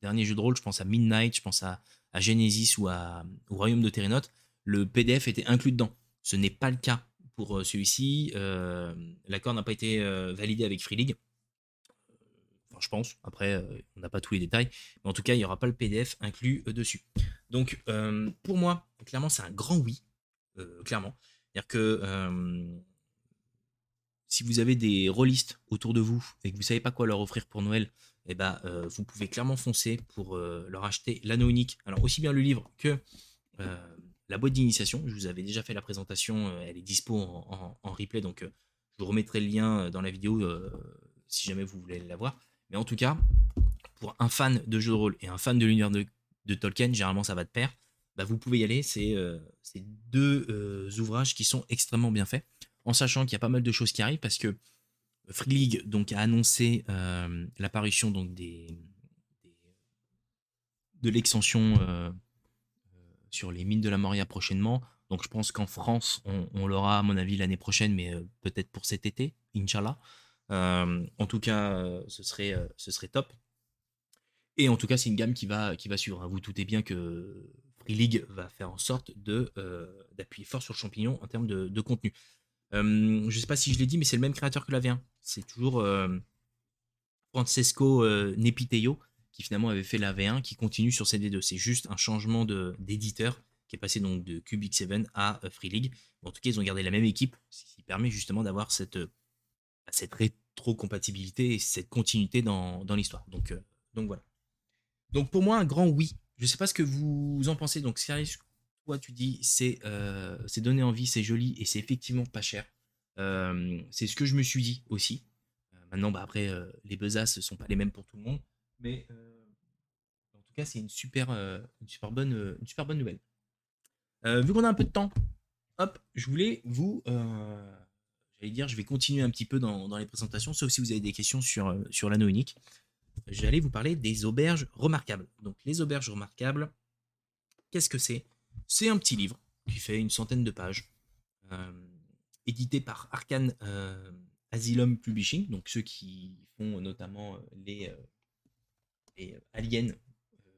derniers jeux de rôle, je pense à Midnight, je pense à, Genesis ou à, au Royaume de Terrenote, le PDF était inclus dedans. Ce n'est pas le cas pour celui-ci. L'accord n'a pas été validé avec Free League je pense. Après, on n'a pas tous les détails. Mais en tout cas, il n'y aura pas le PDF inclus dessus. Donc, euh, pour moi, clairement, c'est un grand oui. Euh, clairement. C'est-à-dire que euh, si vous avez des rôlistes autour de vous et que vous ne savez pas quoi leur offrir pour Noël, eh ben, vous pouvez clairement foncer pour leur acheter l'anneau unique. Alors, aussi bien le livre que la boîte d'initiation. Je vous avais déjà fait la présentation, elle est dispo en, replay, donc je vous remettrai le lien dans la vidéo si jamais vous voulez la voir. Mais en tout cas, pour un fan de jeux de rôle et un fan de l'univers de, Tolkien, généralement ça va de pair, bah, vous pouvez y aller. C'est euh, deux euh, ouvrages qui sont extrêmement bien faits, en sachant qu'il y a pas mal de choses qui arrivent parce que Free League donc, a annoncé euh, l'apparition de l'extension sur les mines de la Moria prochainement. Donc je pense qu'en France, on, l'aura à mon avis l'année prochaine, mais peut-être pour cet été, Inch'Allah. en tout cas, ce, serait, ce serait top. Et en tout cas, c'est une gamme qui va, qui va suivre. Hein. Vous doutez bien que Free League va faire en sorte de, d'appuyer fort sur le champignon en termes de, contenu. Je ne sais pas si je l'ai dit, mais c'est le même créateur que la V1. C'est toujours Francesco Nepiteo qui finalement avait fait la V1 qui continue sur CD2. C'est juste un changement d'éditeur qui est passé donc de Cubic 7 à Free League. en tout cas, ils ont gardé la même équipe, ce qui permet justement d'avoir cette, cette rétro-compatibilité et cette continuité dans, l'histoire. Donc, voilà. Donc pour moi, un grand oui. Je ne sais pas ce que vous en pensez. Donc sérieux, toi tu dis c'est euh, donné envie, c'est joli et c'est effectivement pas cher. Euh, c'est ce que je me suis dit aussi. Euh, maintenant, bah, après, les besaces ne sont pas les mêmes pour tout le monde. Mais en tout cas, c'est une super, une, bonne, une super bonne nouvelle. vu qu'on a un peu de temps, hop, je voulais vous j'allais dire, je vais continuer un petit peu dans, dans, les présentations, sauf si vous avez des questions sur, sur l'anneau unique j'allais vous parler des auberges remarquables. Donc les auberges remarquables, qu'est-ce que c'est? C'est un petit livre qui fait une centaine de pages, euh, édité par Arcane euh, Asylum Publishing, donc ceux qui font notamment euh, les, Aliens,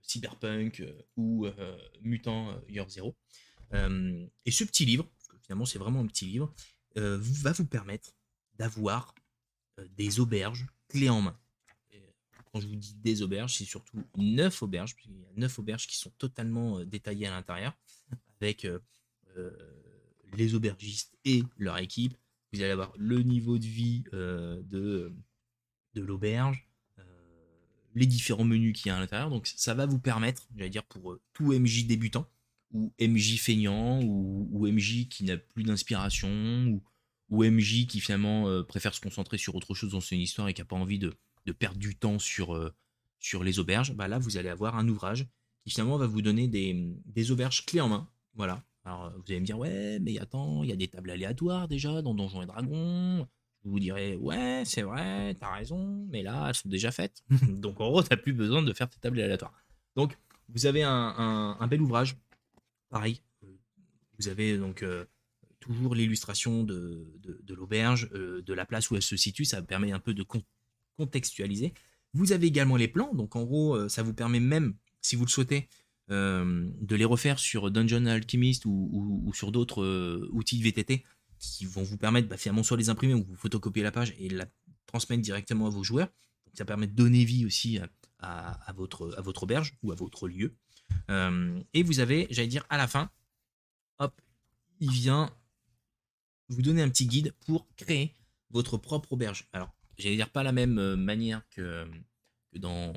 Cyberpunk ou Mutant Year Zero. et ce petit livre, finalement c'est vraiment un petit livre, va vous permettre d'avoir des auberges clés en main quand je vous dis des auberges, c'est surtout neuf auberges, puisqu'il y a neuf auberges qui sont totalement euh, détaillées à l'intérieur, avec euh, euh, les aubergistes et leur équipe. Vous allez avoir le niveau de vie de, de l'auberge, les différents menus qu'il y a à l'intérieur. Donc ça va vous permettre, j'allais dire, pour tout MJ débutant, ou MJ feignant, ou, MJ qui n'a plus d'inspiration, ou, MJ qui finalement préfère se concentrer sur autre chose dans son histoire et qui n'a pas envie de, de perdre du temps sur, euh, sur les auberges, bah là, vous allez avoir un ouvrage qui finalement va vous donner des, auberges clés en main. Voilà. Alors, vous allez me dire, ouais, mais attends, il y a des tables aléatoires déjà dans Donjons et Dragons. Je vous dirais, ouais, c'est vrai, t'as raison, mais là, elles sont déjà faites. donc, en gros, t'as plus besoin de faire tes tables aléatoires. Donc, vous avez un, bel ouvrage. Pareil, vous avez donc euh, toujours l'illustration de, l'auberge, euh, de la place où elle se situe. Ça permet un peu de, contextualiser. Vous avez également les plans, donc en gros, euh, ça vous permet même, si vous le souhaitez, euh, de les refaire sur Dungeon Alchemist ou, sur d'autres euh, outils de VTT qui vont vous permettre bah, finalement soit les imprimer ou vous photocopier la page et la transmettre directement à vos joueurs. ça permet de donner vie aussi à, votre, à votre auberge ou à votre lieu. et vous avez, j'allais dire, à la fin, hop, il vient vous donner un petit guide pour créer votre propre auberge. Alors, j'allais dire pas la même euh, manière que, dans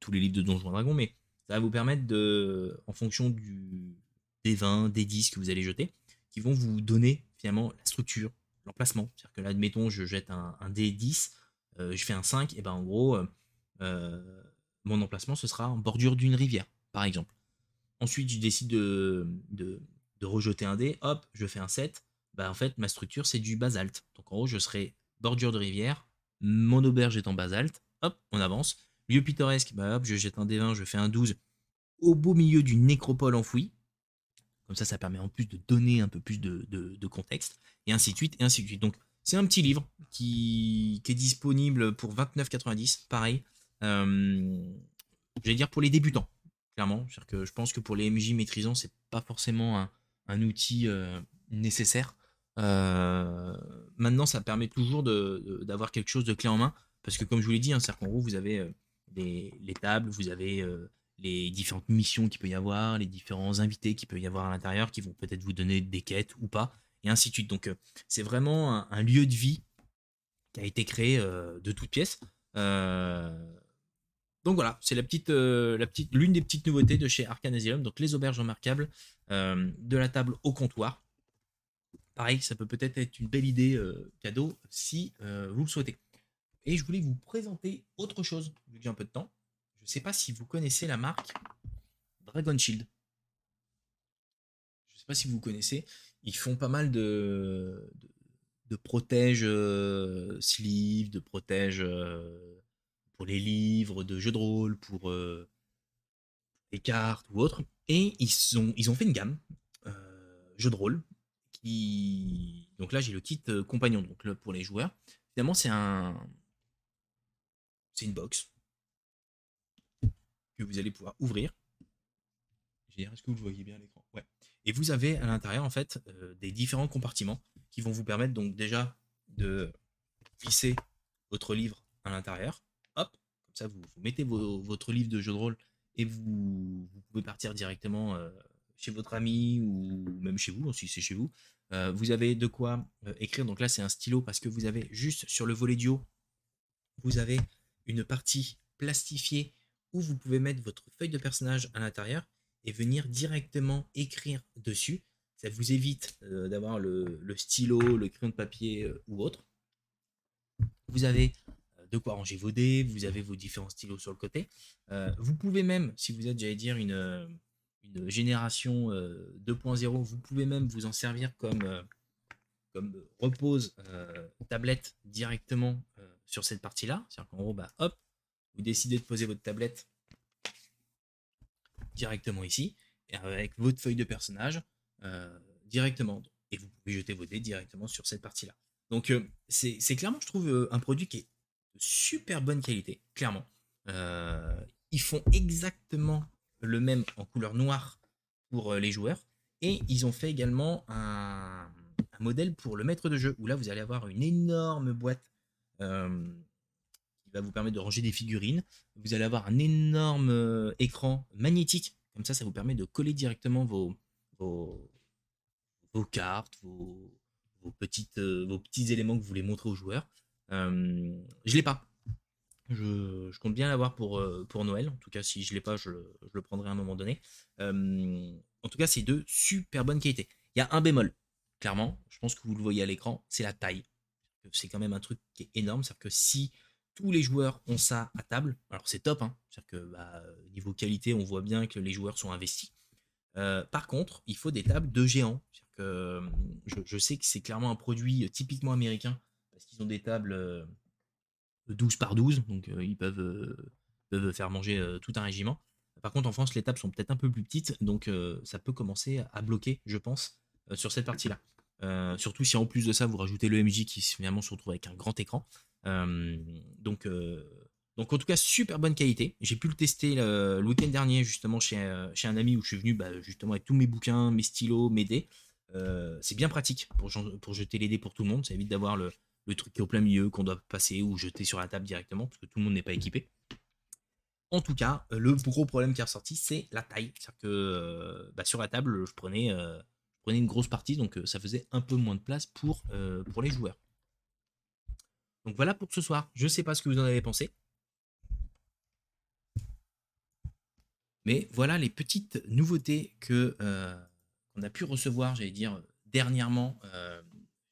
tous les livres de Donjons et Dragons, mais ça va vous permettre de, en fonction du, des 20, des 10 que vous allez jeter, qui vont vous donner finalement la structure, l'emplacement. C'est-à-dire que là, admettons, je jette un, un D10, euh, je fais un 5, et ben en gros, euh, mon emplacement, ce sera en bordure d'une rivière, par exemple. Ensuite, je décide de, de, de, rejeter un dé, hop, je fais un 7, bah en fait, ma structure, c'est du basalte. Donc en gros, je serai bordure de rivière, mon auberge est en basalte, hop, on avance. Lieu pittoresque, bah hop, je jette un D20, je fais un 12 au beau milieu d'une nécropole enfouie. Comme ça, ça permet en plus de donner un peu plus de, contexte, et ainsi de suite, et ainsi de suite. Donc, c'est un petit livre qui, est disponible pour 29,90, pareil. Euh, J'allais dire pour les débutants, clairement. Que je pense que pour les MJ maîtrisants, c'est pas forcément un, outil euh, nécessaire. Euh, maintenant, ça permet toujours d'avoir quelque chose de clé en main, parce que comme je vous l'ai dit, hein, en gros, vous avez euh, les tables, vous avez euh, les différentes missions qu'il peut y avoir, les différents invités qu'il peut y avoir à l'intérieur, qui vont peut-être vous donner des quêtes ou pas, et ainsi de suite. Donc, c'est vraiment un, lieu de vie qui a été créé de toutes pièces. donc voilà, c'est la petite, petite, l'une des petites nouveautés de chez Arcane. Donc les auberges remarquables, de la table au comptoir, pareil, ça peut peut-être être une belle idée euh, cadeau si euh, vous le souhaitez. Et je voulais vous présenter autre chose, vu que j'ai un peu de temps. Je ne sais pas si vous connaissez la marque Dragon Shield. Je ne sais pas si vous connaissez. Ils font pas mal de, de, protèges euh, sleeves, de protèges pour les livres, de jeux de rôle, pour des cartes ou autre. Et ils ont, ils ont fait une gamme jeu de rôle Donc là, j'ai le kit compagnon donc pour les joueurs. Finalement, c'est un. Une box que vous allez pouvoir ouvrir. Est-ce que vous le voyez bien l'écran? Ouais. Et vous avez à l'intérieur, en fait, des différents compartiments qui vont vous permettre donc déjà de glisser votre livre à l'intérieur. Hop, comme ça, vous, mettez votre livre de jeu de rôle et vous, pouvez partir directement euh, chez votre ami ou même chez vous, si c'est chez vous. Euh, vous avez de quoi euh, écrire. Donc là, c'est un stylo parce que vous avez juste sur le volet duo, vous avez une partie plastifiée où vous pouvez mettre votre feuille de personnage à l'intérieur et venir directement écrire dessus. Ça vous évite d'avoir le, stylo, le crayon de papier ou autre. Vous avez de quoi ranger vos dés, vous avez vos différents stylos sur le côté. Euh, vous pouvez même, si vous êtes, j'allais dire, une, une génération 2.0, euh, vous pouvez même vous en servir comme, euh, repose tablette directement sur cette partie-là. C'est-à-dire qu'en gros, bah, hop, vous décidez de poser votre tablette directement ici, avec votre feuille de personnage directement. Et vous pouvez jeter vos dés directement sur cette partie-là. Donc c'est clairement, je trouve, un produit qui est super bonne qualité, clairement. Euh, ils font exactement le même en couleur noire pour euh, les joueurs. Et ils ont fait également un, modèle pour le maître de jeu, où là vous allez avoir une énorme boîte euh, qui va vous permettre de ranger des figurines. Vous allez avoir un énorme écran magnétique, comme ça ça vous permet de coller directement vos, cartes, vos, vos, petites, vos petits éléments que vous voulez montrer aux joueurs. Euh, je l'ai pas. Je, compte bien l'avoir pour, euh, pour Noël. En tout cas, si je l'ai pas, je, le prendrai à un moment donné. Euh, en tout cas, c'est de super bonne qualité. Il y a un bémol, clairement. Je pense que vous le voyez à l'écran, c'est la taille. C'est quand même un truc qui est énorme. C'est-à-dire que si tous les joueurs ont ça à table, alors c'est top. Hein. C'est-à-dire que bah, niveau qualité, on voit bien que les joueurs sont investis. par contre, il faut des tables de géants. Que, je, sais que c'est clairement un produit typiquement américain ils ont des tables 12 euh, par 12, donc euh, ils peuvent, euh, peuvent faire manger tout un régiment. Par contre, en France, les tables sont peut-être un peu plus petites, donc ça peut commencer à bloquer, je pense, sur cette partie-là. surtout si en plus de ça, vous rajoutez le MJ qui finalement se retrouve avec un grand écran. donc, en tout cas, super bonne qualité. J'ai pu le tester le, week-end dernier justement chez, un ami où je suis venu bah, justement avec tous mes bouquins, mes stylos, mes dés. c'est bien pratique pour jeter les dés pour tout le monde. Ça évite d'avoir le, le truc qui est au plein milieu, qu'on doit passer ou jeter sur la table directement, parce que tout le monde n'est pas équipé. En tout cas, euh, le gros problème qui est ressorti, c'est la taille. C'est-à-dire que euh, bah, sur la table, je prenais, euh, une grosse partie, donc ça faisait un peu moins de place pour, les joueurs. Donc voilà pour ce soir. Je ne sais pas ce que vous en avez pensé. Mais voilà les petites nouveautés qu'on a pu recevoir, j'allais dire, dernièrement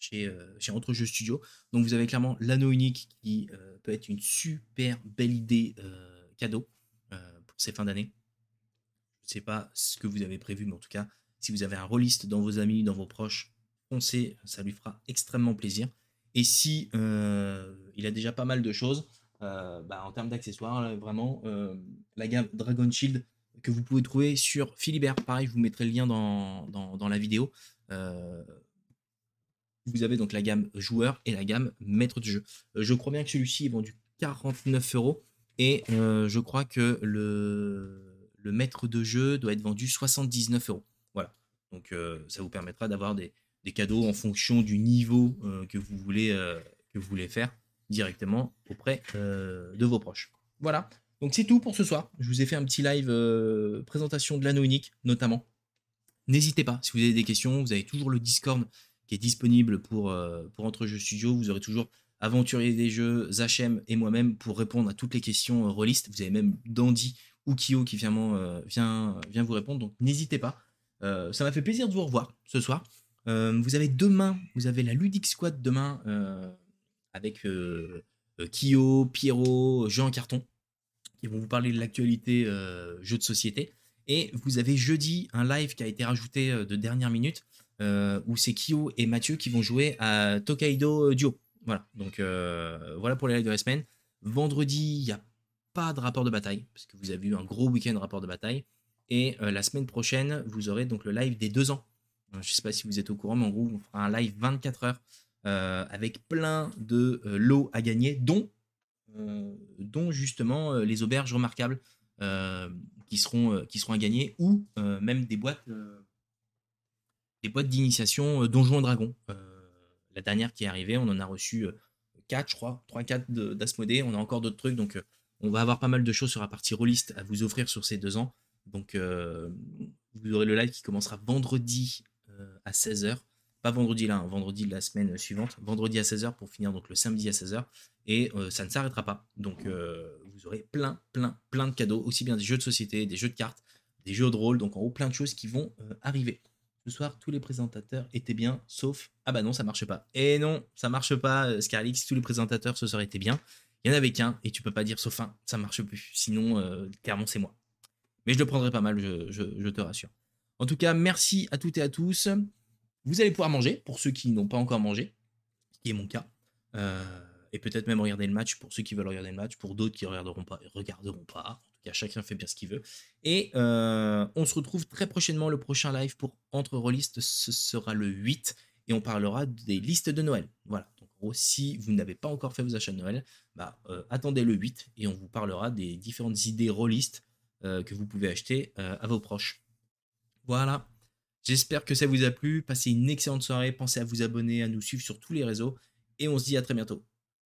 chez, euh, chez Entre Jeux Studio. Donc vous avez clairement l'anneau unique qui euh, peut être une super belle idée euh, cadeau pour ces fins d'année. Je ne sais pas ce que vous avez prévu, mais en tout cas, si vous avez un rôliste dans vos amis, dans vos proches, foncez, ça lui fera extrêmement plaisir. Et si il a déjà pas mal de choses, bah, en termes d'accessoires, vraiment, la gamme Dragon Shield que vous pouvez trouver sur Philibert, pareil, je vous mettrai le lien dans la vidéo vous avez donc la gamme joueur et la gamme maître du jeu. Euh, je crois bien que celui-ci est vendu 49 euros et euh, je crois que le, le maître de jeu doit être vendu 79 euros. Voilà. Donc euh, ça vous permettra d'avoir des, cadeaux en fonction du niveau que, vous voulez, que vous voulez faire directement auprès de vos proches. Voilà. Donc c'est tout pour ce soir. Je vous ai fait un petit live présentation de l'anneau unique notamment. N'hésitez pas, si vous avez des questions, vous avez toujours le Discord qui est disponible pour, euh, pour Entre Jeux Studio. Vous aurez toujours Aventurier des Jeux, Zachem et moi-même pour répondre à toutes les questions euh, relistes. Vous avez même Dandy ou Kyo qui vient, euh, vient, vient vous répondre. Donc n'hésitez pas. ça m'a fait plaisir de vous revoir ce soir. vous avez demain, vous avez la Ludic Squad demain avec Kyo, Pierrot, Jean Carton qui vont vous parler de l'actualité jeux de société. Et vous avez jeudi un live qui a été rajouté de dernière minute euh, où c'est Kyo et Mathieu qui vont jouer à Tokaido Duo. Voilà, donc euh, voilà pour les lives de la semaine. Vendredi, il n'y a pas de rapport de bataille, parce que vous avez eu un gros week-end rapport de bataille. Et la semaine prochaine, vous aurez donc le live des deux ans. je ne sais pas si vous êtes au courant, mais en gros, on fera un live 24 heures avec plein de lots à gagner, dont, dont justement les auberges remarquables qui, seront, qui seront à gagner, ou même des boîtes des boîtes d'initiation Donjons et Dragons. la dernière qui est arrivée, on en a reçu 4, je crois, 3-4 d'Asmodée. On a encore d'autres trucs, donc on va avoir pas mal de choses sur la partie rôliste à vous offrir sur ces deux ans. Donc vous aurez le live qui commencera vendredi à 16h. Pas vendredi là, hein, vendredi de la semaine suivante. Vendredi à 16h pour finir donc le samedi à 16h. Et ça ne s'arrêtera pas. Donc vous aurez plein, plein, plein de cadeaux. Aussi bien des jeux de société, des jeux de cartes, des jeux de rôle. Donc en haut, plein de choses qui vont arriver. Ce soir, tous les présentateurs étaient bien, sauf. Ah bah non, ça marche pas. Et non, ça marche pas, euh, Scarlix. Tous les présentateurs ce soir étaient bien. Il y en avait qu'un, et tu peux pas dire sauf un, ça marche plus. Sinon, euh, clairement, c'est moi. Mais je le prendrai pas mal, je, te rassure. En tout cas, merci à toutes et à tous. Vous allez pouvoir manger, pour ceux qui n'ont pas encore mangé, ce qui est mon cas. Euh, et peut-être même regarder le match pour ceux qui veulent regarder le match, pour d'autres qui regarderont pas, regarderont pas chacun fait bien ce qu'il veut. Et euh, on se retrouve très prochainement. Le prochain live pour Entre Rollistes, ce sera le 8 et on parlera des listes de Noël. Voilà. Donc, en gros, si vous n'avez pas encore fait vos achats de Noël, bah, euh, attendez le 8 et on vous parlera des différentes idées rollistes euh, que vous pouvez acheter à vos proches. Voilà. J'espère que ça vous a plu. Passez une excellente soirée. Pensez à vous abonner, à nous suivre sur tous les réseaux. Et on se dit à très bientôt.